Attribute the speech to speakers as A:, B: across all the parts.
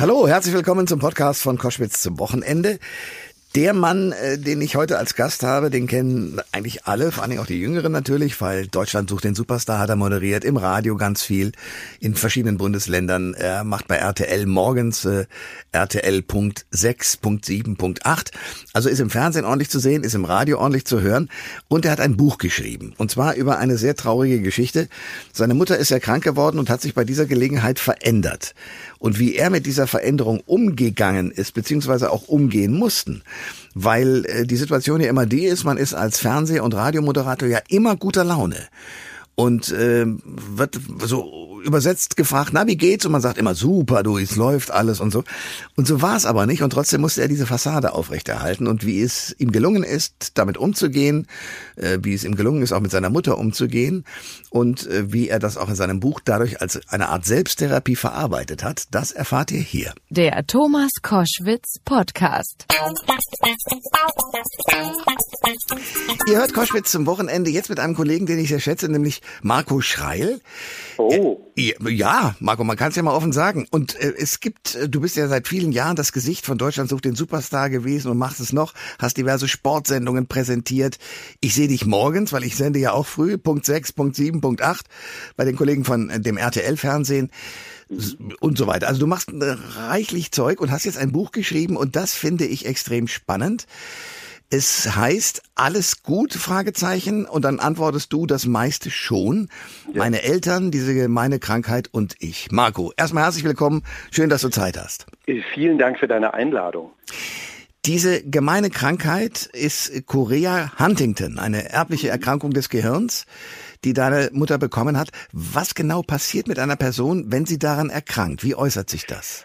A: Hallo, herzlich willkommen zum Podcast von Koschwitz zum Wochenende. Der Mann, äh, den ich heute als Gast habe, den kennen eigentlich alle, vor allem auch die Jüngeren natürlich, weil Deutschland sucht den Superstar, hat er moderiert, im Radio ganz viel, in verschiedenen Bundesländern. Er macht bei RTL morgens äh, RTL.6.7.8. Also ist im Fernsehen ordentlich zu sehen, ist im Radio ordentlich zu hören. Und er hat ein Buch geschrieben. Und zwar über eine sehr traurige Geschichte. Seine Mutter ist ja krank geworden und hat sich bei dieser Gelegenheit verändert und wie er mit dieser Veränderung umgegangen ist, beziehungsweise auch umgehen mussten. Weil äh, die Situation ja immer die ist, man ist als Fernseh- und Radiomoderator ja immer guter Laune und äh, wird so übersetzt gefragt, na, wie geht's? Und man sagt immer, super, du, es läuft alles und so. Und so war es aber nicht und trotzdem musste er diese Fassade aufrechterhalten und wie es ihm gelungen ist, damit umzugehen, äh, wie es ihm gelungen ist, auch mit seiner Mutter umzugehen und äh, wie er das auch in seinem Buch dadurch als eine Art Selbsttherapie verarbeitet hat, das erfahrt ihr hier.
B: Der Thomas Koschwitz Podcast.
A: Ihr hört Koschwitz zum Wochenende jetzt mit einem Kollegen, den ich sehr schätze, nämlich Marco Schreil.
C: Oh.
A: Äh, ja, Marco, man kann es ja mal offen sagen. Und äh, es gibt, äh, du bist ja seit vielen Jahren das Gesicht von Deutschland sucht den Superstar gewesen und machst es noch, hast diverse Sportsendungen präsentiert. Ich sehe dich morgens, weil ich sende ja auch früh, Punkt 6, Punkt 7, Punkt 8, bei den Kollegen von äh, dem RTL-Fernsehen und so weiter. Also du machst reichlich Zeug und hast jetzt ein Buch geschrieben und das finde ich extrem spannend. Es heißt alles gut? Fragezeichen und dann antwortest du das meiste schon. Ja. Meine Eltern, diese gemeine Krankheit und ich. Marco, erstmal herzlich willkommen. Schön, dass du Zeit hast.
C: Vielen Dank für deine Einladung.
A: Diese gemeine Krankheit ist Chorea Huntington, eine erbliche Erkrankung des Gehirns, die deine Mutter bekommen hat. Was genau passiert mit einer Person, wenn sie daran erkrankt? Wie äußert sich das?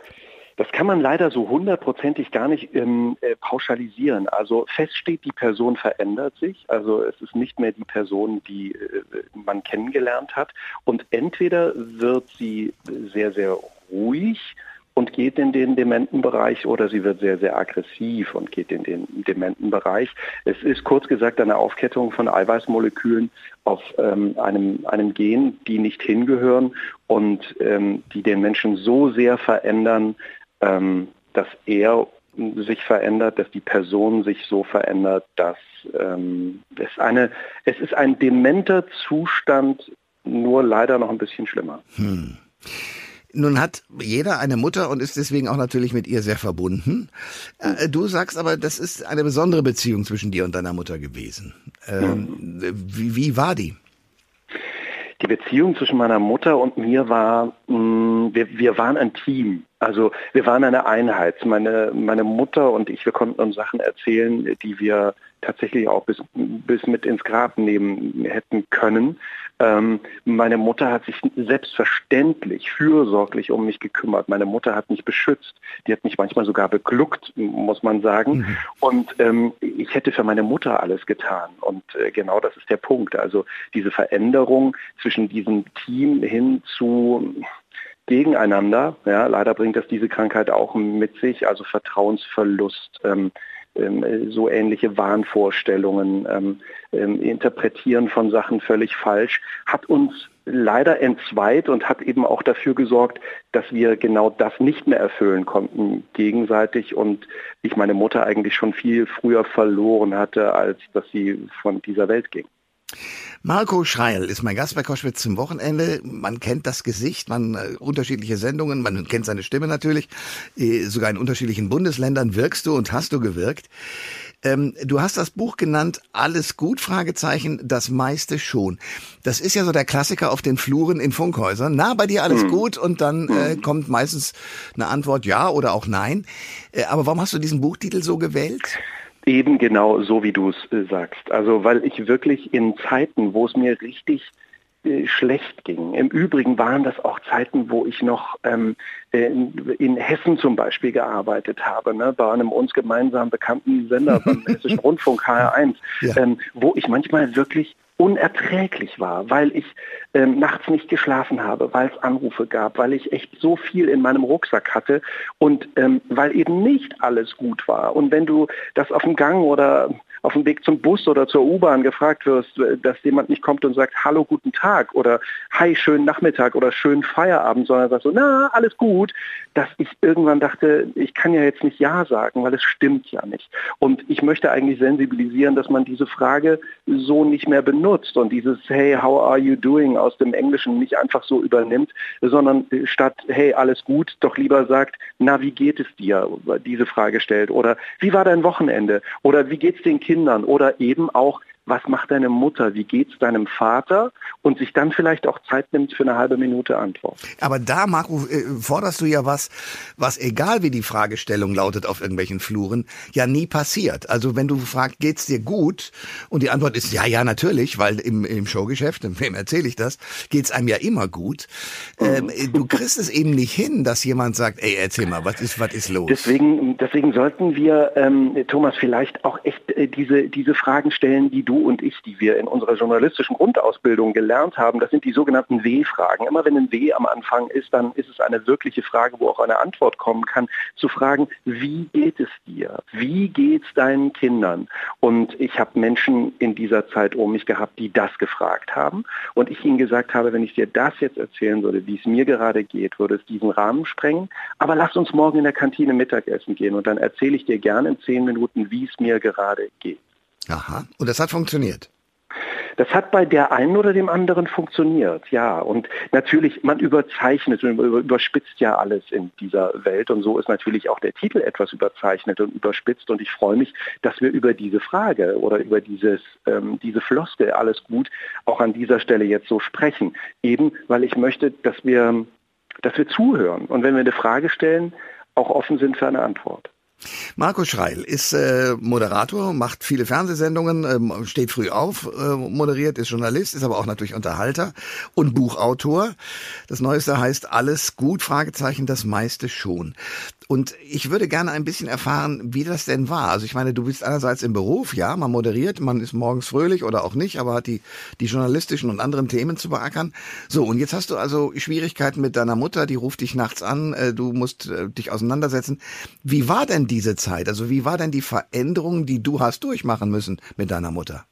C: Das kann man leider so hundertprozentig gar nicht ähm, äh, pauschalisieren. Also fest steht, die Person verändert sich. Also es ist nicht mehr die Person, die äh, man kennengelernt hat. Und entweder wird sie sehr, sehr ruhig und geht in den Dementenbereich oder sie wird sehr, sehr aggressiv und geht in den Dementenbereich. Es ist kurz gesagt eine Aufkettung von Eiweißmolekülen auf ähm, einem, einem Gen, die nicht hingehören und ähm, die den Menschen so sehr verändern, ähm, dass er sich verändert, dass die Person sich so verändert, dass ähm, es eine, es ist ein dementer Zustand, nur leider noch ein bisschen schlimmer. Hm.
A: Nun hat jeder eine Mutter und ist deswegen auch natürlich mit ihr sehr verbunden. Äh, du sagst aber, das ist eine besondere Beziehung zwischen dir und deiner Mutter gewesen. Ähm, wie, wie war die?
C: Die Beziehung zwischen meiner Mutter und mir war, mh, mm, wir, wir waren ein Team. Also wir waren eine Einheit. Meine, meine Mutter und ich, wir konnten uns Sachen erzählen, die wir tatsächlich auch bis, bis mit ins Grab nehmen hätten können. Ähm, meine Mutter hat sich selbstverständlich fürsorglich um mich gekümmert. Meine Mutter hat mich beschützt. Die hat mich manchmal sogar begluckt, muss man sagen. Mhm. Und ähm, ich hätte für meine Mutter alles getan. Und äh, genau das ist der Punkt. Also diese Veränderung zwischen diesem Team hin zu gegeneinander. Ja, leider bringt das diese Krankheit auch mit sich, also Vertrauensverlust, ähm, so ähnliche Wahnvorstellungen, ähm, ähm, Interpretieren von Sachen völlig falsch, hat uns leider entzweit und hat eben auch dafür gesorgt, dass wir genau das nicht mehr erfüllen konnten gegenseitig und ich meine Mutter eigentlich schon viel früher verloren hatte, als dass sie von dieser Welt ging.
A: Marco Schreil ist mein Gast bei Koschwitz zum Wochenende. Man kennt das Gesicht, man äh, unterschiedliche Sendungen, man kennt seine Stimme natürlich. Äh, sogar in unterschiedlichen Bundesländern wirkst du und hast du gewirkt. Ähm, du hast das Buch genannt, alles gut, Fragezeichen, das meiste schon. Das ist ja so der Klassiker auf den Fluren in Funkhäusern. Na, bei dir alles mhm. gut und dann äh, mhm. kommt meistens eine Antwort ja oder auch nein. Äh, aber warum hast du diesen Buchtitel so gewählt?
C: Eben genau so, wie du es äh, sagst. Also weil ich wirklich in Zeiten, wo es mir richtig äh, schlecht ging. Im Übrigen waren das auch Zeiten, wo ich noch ähm, in, in, Hessen zum Beispiel gearbeitet habe, ne, bei einem uns gemeinsam bekannten Sender beim Hessischen Rundfunk HR1, ja. ähm, wo ich manchmal wirklich unerträglich war, weil ich ähm, nachts nicht geschlafen habe, weil es Anrufe gab, weil ich echt so viel in meinem Rucksack hatte und ähm, weil eben nicht alles gut war. Und wenn du das auf dem Gang oder auf dem Weg zum Bus oder zur U-Bahn gefragt wirst, dass jemand nicht kommt und sagt, hallo, guten Tag oder hi, schönen Nachmittag oder schönen Feierabend, sondern sagt so, na, alles gut, dass ich irgendwann dachte, ich kann ja jetzt nicht Ja sagen, weil es stimmt ja nicht. Und ich möchte eigentlich sensibilisieren, dass man diese Frage so nicht mehr benutzt und dieses Hey, how are you doing aus dem Englischen nicht einfach so übernimmt, sondern statt Hey, alles gut, doch lieber sagt, na, wie geht es dir? Diese Frage stellt. Oder wie war dein Wochenende? Oder wie geht es den Kindern? Oder eben auch, was macht deine Mutter, wie geht's deinem Vater und sich dann vielleicht auch Zeit nimmt für eine halbe Minute Antwort.
A: Aber da, Marco, äh, forderst du ja was, was egal wie die Fragestellung lautet auf irgendwelchen Fluren, ja nie passiert. Also wenn du fragst, geht's dir gut? Und die Antwort ist ja, ja, natürlich, weil im, im Showgeschäft, wem erzähle ich das, geht's einem ja immer gut. Ähm, du kriegst es eben nicht hin, dass jemand sagt, ey, erzähl mal, was ist, was ist los?
C: Deswegen, deswegen sollten wir, ähm, Thomas, vielleicht auch echt äh, diese, diese Fragen stellen, die du du und ich, die wir in unserer journalistischen Grundausbildung gelernt haben, das sind die sogenannten W-Fragen. Immer wenn ein W am Anfang ist, dann ist es eine wirkliche Frage, wo auch eine Antwort kommen kann, zu fragen, wie geht es dir? Wie geht es deinen Kindern? Und ich habe Menschen in dieser Zeit um mich gehabt, die das gefragt haben. Und ich ihnen gesagt habe, wenn ich dir das jetzt erzählen würde, wie es mir gerade geht, würde es diesen Rahmen sprengen. Aber lass uns morgen in der Kantine Mittagessen gehen und dann erzähle ich dir gerne in zehn Minuten, wie es mir gerade geht.
A: Aha. Und das hat funktioniert.
C: Das hat bei der einen oder dem anderen funktioniert, ja. Und natürlich, man überzeichnet und überspitzt ja alles in dieser Welt. Und so ist natürlich auch der Titel etwas überzeichnet und überspitzt. Und ich freue mich, dass wir über diese Frage oder über dieses, ähm, diese Floskel alles gut auch an dieser Stelle jetzt so sprechen. Eben, weil ich möchte, dass wir, dass wir zuhören. Und wenn wir eine Frage stellen, auch offen sind für eine Antwort.
A: Markus Schreil ist äh, Moderator, macht viele Fernsehsendungen, ähm, steht früh auf, äh, moderiert, ist Journalist, ist aber auch natürlich Unterhalter und Buchautor. Das Neueste heißt Alles gut, Fragezeichen, das meiste schon. Und ich würde gerne ein bisschen erfahren, wie das denn war. Also ich meine, du bist einerseits im Beruf, ja, man moderiert, man ist morgens fröhlich oder auch nicht, aber hat die, die journalistischen und anderen Themen zu beackern. So, und jetzt hast du also Schwierigkeiten mit deiner Mutter, die ruft dich nachts an, äh, du musst äh, dich auseinandersetzen. Wie war denn diese Zeit? Also wie war denn die Veränderung, die du hast durchmachen müssen mit deiner Mutter?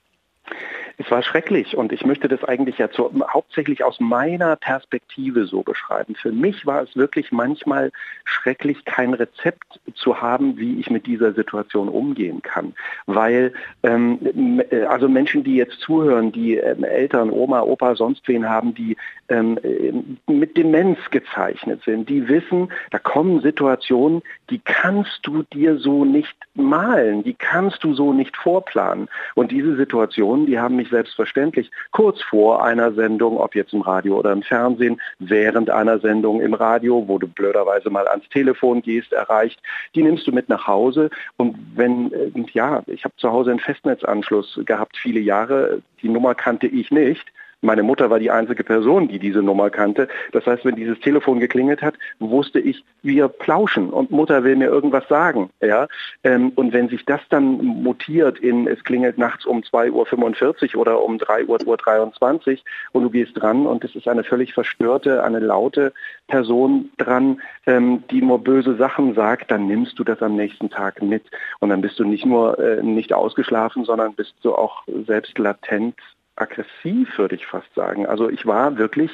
C: Es war schrecklich und ich möchte das eigentlich ja zu, hauptsächlich aus meiner Perspektive so beschreiben. Für mich war es wirklich manchmal schrecklich, kein Rezept zu haben, wie ich mit dieser Situation umgehen kann. Weil ähm, äh, also Menschen, die jetzt zuhören, die ähm, Eltern, Oma, Opa, sonst wen haben, die ähm, äh, mit Demenz gezeichnet sind, die wissen, da kommen Situationen, die kannst du dir so nicht malen, die kannst du so nicht vorplanen. Und diese Situationen, die haben mich selbstverständlich kurz vor einer Sendung, ob jetzt im Radio oder im Fernsehen, während einer Sendung im Radio, wo du blöderweise mal ans Telefon gehst, erreicht. Die nimmst du mit nach Hause und wenn, äh, ja, ich habe zu Hause einen Festnetzanschluss gehabt, viele Jahre, die Nummer kannte ich nicht. Meine Mutter war die einzige Person, die diese Nummer kannte. Das heißt, wenn dieses Telefon geklingelt hat, wusste ich, wir plauschen und Mutter will mir irgendwas sagen. Ja? Ähm, und wenn sich das dann mutiert in, es klingelt nachts um 2.45 Uhr oder um 3.23 Uhr und du gehst dran und es ist eine völlig verstörte, eine laute Person dran, ähm, die nur böse Sachen sagt, dann nimmst du das am nächsten Tag mit. Und dann bist du nicht nur äh, nicht ausgeschlafen, sondern bist du auch selbst latent aggressiv, würde ich fast sagen. Also ich war wirklich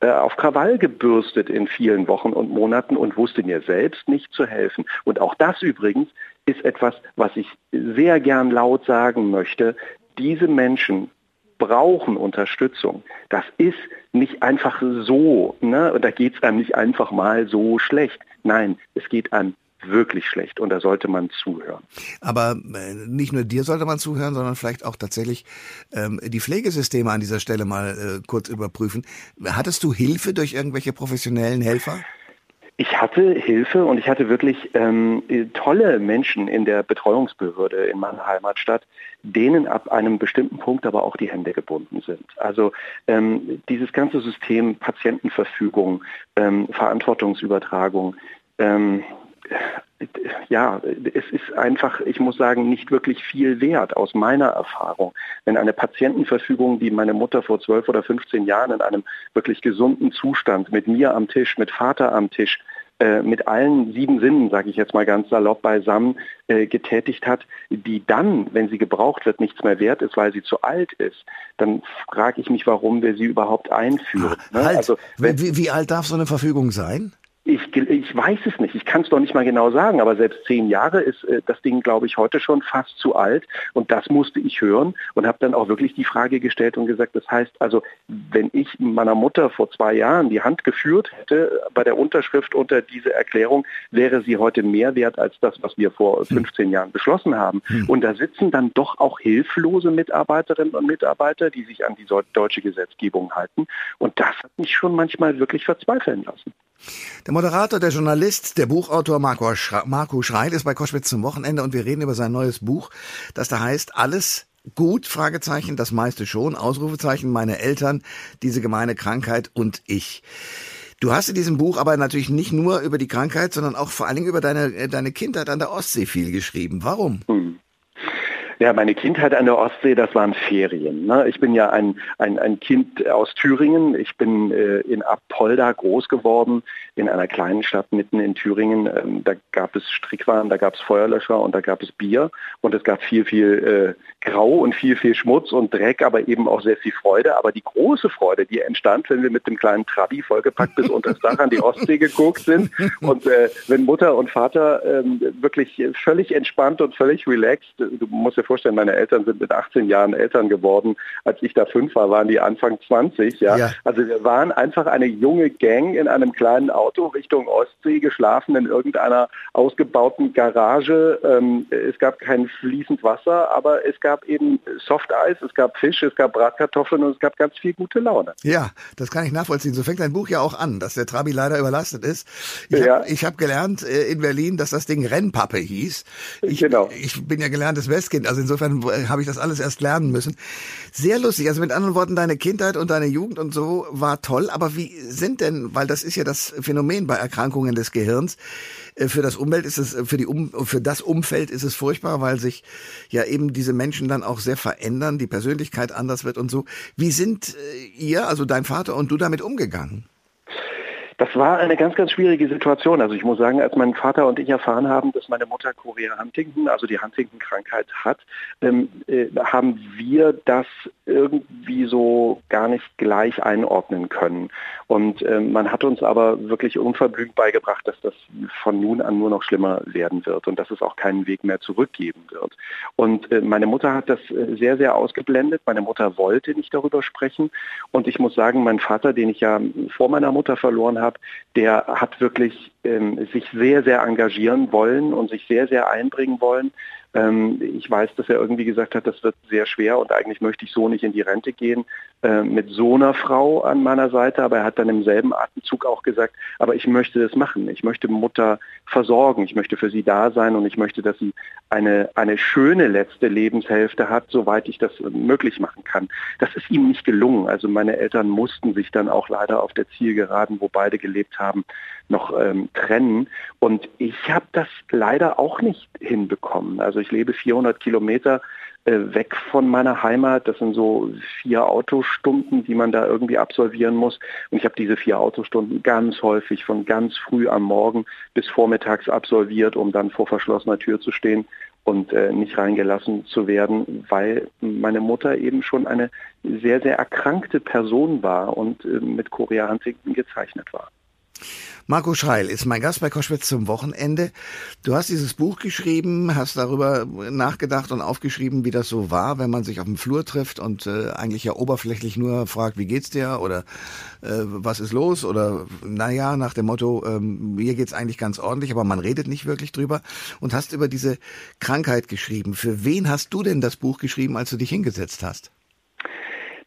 C: äh, auf Krawall gebürstet in vielen Wochen und Monaten und wusste mir selbst nicht zu helfen. Und auch das übrigens ist etwas, was ich sehr gern laut sagen möchte. Diese Menschen brauchen Unterstützung. Das ist nicht einfach so. Ne? Da geht es einem nicht einfach mal so schlecht. Nein, es geht einem wirklich schlecht und da sollte man zuhören.
A: Aber äh, nicht nur dir sollte man zuhören, sondern vielleicht auch tatsächlich ähm, die Pflegesysteme an dieser Stelle mal äh, kurz überprüfen. Hattest du Hilfe durch irgendwelche professionellen Helfer?
C: Ich hatte Hilfe und ich hatte wirklich ähm, tolle Menschen in der Betreuungsbehörde in meiner Heimatstadt, denen ab einem bestimmten Punkt aber auch die Hände gebunden sind. Also ähm, dieses ganze System Patientenverfügung, ähm, Verantwortungsübertragung, ähm, ja, es ist einfach, ich muss sagen, nicht wirklich viel wert aus meiner Erfahrung. Wenn eine Patientenverfügung, die meine Mutter vor 12 oder 15 Jahren in einem wirklich gesunden Zustand mit mir am Tisch, mit Vater am Tisch äh, mit allen sieben Sinnen, sage ich jetzt mal ganz salopp beisammen, äh, getätigt hat, die dann, wenn sie gebraucht wird, nichts mehr wert ist, weil sie zu alt ist, dann frage ich mich, warum wir sie überhaupt einführen.
A: Ah, ne? halt. Also, wie, wie alt darf so eine Verfügung sein?
C: Ich, ich weiß es nicht. Ich kann es doch nicht mal genau sagen, aber selbst zehn Jahre ist äh, das Ding, glaube ich, heute schon fast zu alt. Und das musste ich hören und habe dann auch wirklich die Frage gestellt und gesagt, das heißt also, wenn ich meiner Mutter vor zwei Jahren die Hand geführt hätte bei der Unterschrift unter diese Erklärung, wäre sie heute mehr wert als das, was wir vor 15 hm. Jahren beschlossen haben. Hm. Und da sitzen dann doch auch hilflose Mitarbeiterinnen und Mitarbeiter, die sich an die deutsche Gesetzgebung halten. Und das hat mich schon manchmal wirklich verzweifeln lassen.
A: Der Moderator, der Journalist, der Buchautor Marco, Schre Marco Schreil ist bei Koschwitz zum Wochenende und wir reden über sein neues Buch, das da heißt Alles gut, Fragezeichen, das meiste schon, Ausrufezeichen, meine Eltern, diese gemeine Krankheit und ich. Du hast in diesem Buch aber natürlich nicht nur über die Krankheit, sondern auch vor allen Dingen über deine, deine Kindheit an der Ostsee viel geschrieben. Warum? Hm.
C: Ja, meine Kindheit an der Ostsee, das waren Ferien. Ne? Ich bin ja ein, ein, ein Kind aus Thüringen. Ich bin äh, in Apolda groß geworden, in einer kleinen Stadt mitten in Thüringen. Ähm, da gab es Strickwaren, da gab es Feuerlöscher und da gab es Bier. Und es gab viel, viel äh, Grau und viel, viel Schmutz und Dreck, aber eben auch sehr viel Freude. Aber die große Freude, die entstand, wenn wir mit dem kleinen Trabi vollgepackt bis unter das Dach an die Ostsee geguckt sind und äh, wenn Mutter und Vater ähm, wirklich völlig entspannt und völlig relaxed, du musst dir vorstellen, meine Eltern sind mit 18 Jahren Eltern geworden. Als ich da fünf war, waren die Anfang 20. Ja? ja. Also wir waren einfach eine junge Gang in einem kleinen Auto Richtung Ostsee geschlafen in irgendeiner ausgebauten Garage. Ähm, es gab kein fließend Wasser, aber es gab eben Softeis, es gab Fisch, es gab Bratkartoffeln und es gab ganz viel gute Laune.
A: Ja, das kann ich nachvollziehen. So fängt dein Buch ja auch an, dass der Trabi leider überlastet ist. Ich ja. habe hab gelernt äh, in Berlin, dass das Ding Rennpappe hieß. Ich, genau. ich bin ja gelerntes Westkind, also insofern äh, habe ich das alles erst lernen müssen. Sehr lustig. Also mit anderen Worten, deine Kindheit und deine Jugend und so war toll. Aber wie sind denn, weil das ist ja das Phänomen bei Erkrankungen des Gehirns, für das Umwelt ist es, für die um, für das Umfeld ist es furchtbar, weil sich ja eben diese Menschen dann auch sehr verändern, die Persönlichkeit anders wird und so. Wie sind äh, ihr, also dein Vater und du damit umgegangen?
C: Das war eine ganz, ganz schwierige Situation. Also ich muss sagen, als mein Vater und ich erfahren haben, dass meine Mutter Chorea Huntington, also die Huntington-Krankheit hat, ähm, äh, haben wir das irgendwie so gar nicht gleich einordnen können. Und äh, man hat uns aber wirklich unverblümt beigebracht, dass das von nun an nur noch schlimmer werden wird und dass es auch keinen Weg mehr zurückgeben wird. Und äh, meine Mutter hat das äh, sehr, sehr ausgeblendet. Meine Mutter wollte nicht darüber sprechen. Und ich muss sagen, mein Vater, den ich ja vor meiner Mutter verloren habe, der hat wirklich ähm, sich sehr, sehr engagieren wollen und sich sehr, sehr einbringen wollen. Ähm, ich weiß, dass er irgendwie gesagt hat, das wird sehr schwer und eigentlich möchte ich so nicht in die Rente gehen äh, mit so einer Frau an meiner Seite. Aber er hat dann im selben Atemzug auch gesagt, aber ich möchte das machen. Ich möchte Mutter versorgen. Ich möchte für sie da sein und ich möchte, dass sie eine, eine schöne letzte Lebenshälfte hat, soweit ich das möglich machen kann. Das ist ihm nicht gelungen. Also meine Eltern mussten sich dann auch leider auf der Zielgeraden, wo beide gelebt haben, noch ähm, trennen. Und ich habe das leider auch nicht hinbekommen. Also ich lebe 400 Kilometer äh, weg von meiner Heimat. Das sind so vier Autostunden, die man da irgendwie absolvieren muss. Und ich habe diese vier Autostunden ganz häufig von ganz früh am Morgen bis vormittags absolviert, um dann vor verschlossener Tür zu stehen und äh, nicht reingelassen zu werden, weil meine Mutter eben schon eine sehr, sehr erkrankte Person war und äh, mit Chorea gezeichnet war.
A: Marco Schreil ist mein Gast bei Koschwitz zum Wochenende. Du hast dieses Buch geschrieben, hast darüber nachgedacht und aufgeschrieben, wie das so war, wenn man sich auf dem Flur trifft und äh, eigentlich ja oberflächlich nur fragt, wie geht's dir oder äh, was ist los oder naja, nach dem Motto, ähm, mir geht's eigentlich ganz ordentlich, aber man redet nicht wirklich drüber und hast über diese Krankheit geschrieben. Für wen hast du denn das Buch geschrieben, als du dich hingesetzt hast?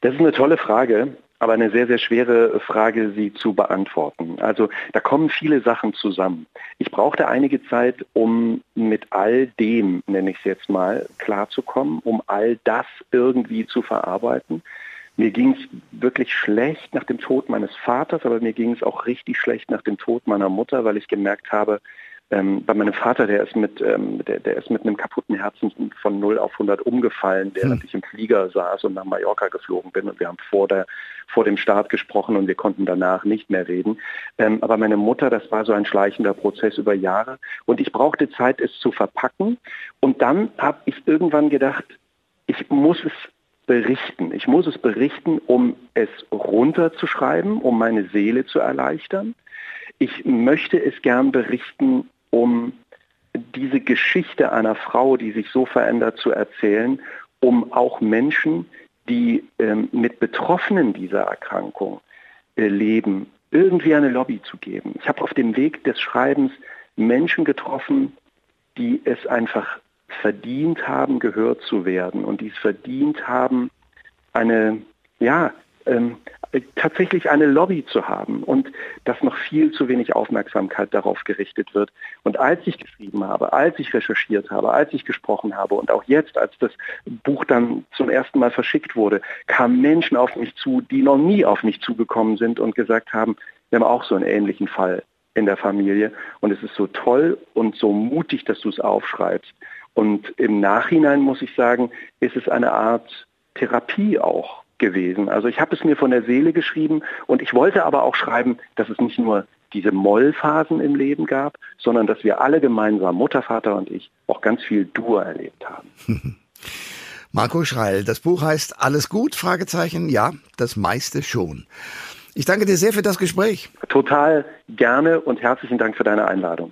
C: Das ist eine tolle Frage aber eine sehr, sehr schwere Frage, sie zu beantworten. Also da kommen viele Sachen zusammen. Ich brauchte einige Zeit, um mit all dem, nenne ich es jetzt mal, klarzukommen, um all das irgendwie zu verarbeiten. Mir ging es wirklich schlecht nach dem Tod meines Vaters, aber mir ging es auch richtig schlecht nach dem Tod meiner Mutter, weil ich gemerkt habe, ähm, bei meinem Vater, der ist mit, ähm, der, der ist mit einem kaputten Herzen von 0 auf 100 umgefallen, während hm. ich im Flieger saß und nach Mallorca geflogen bin. Und wir haben vor, der, vor dem Start gesprochen und wir konnten danach nicht mehr reden. Ähm, aber meine Mutter, das war so ein schleichender Prozess über Jahre. Und ich brauchte Zeit, es zu verpacken. Und dann habe ich irgendwann gedacht, ich muss es berichten. Ich muss es berichten, um es runterzuschreiben, um meine Seele zu erleichtern. Ich möchte es gern berichten, um diese Geschichte einer Frau, die sich so verändert, zu erzählen, um auch Menschen, die ähm, mit Betroffenen dieser Erkrankung äh, leben, irgendwie eine Lobby zu geben. Ich habe auf dem Weg des Schreibens Menschen getroffen, die es einfach verdient haben, gehört zu werden und die es verdient haben, eine, ja, ähm, tatsächlich eine Lobby zu haben und dass noch viel zu wenig Aufmerksamkeit darauf gerichtet wird. Und als ich geschrieben habe, als ich recherchiert habe, als ich gesprochen habe und auch jetzt, als das Buch dann zum ersten Mal verschickt wurde, kamen Menschen auf mich zu, die noch nie auf mich zugekommen sind und gesagt haben, wir haben auch so einen ähnlichen Fall in der Familie und es ist so toll und so mutig, dass du es aufschreibst. Und im Nachhinein muss ich sagen, ist es eine Art Therapie auch gewesen. Also ich habe es mir von der Seele geschrieben und ich wollte aber auch schreiben, dass es nicht nur diese Mollphasen im Leben gab, sondern dass wir alle gemeinsam, Mutter, Vater und ich, auch ganz viel Dur erlebt haben.
A: Marco Schreil, das Buch heißt Alles gut? Fragezeichen. Ja, das meiste schon. Ich danke dir sehr für das Gespräch.
C: Total gerne und herzlichen Dank für deine Einladung.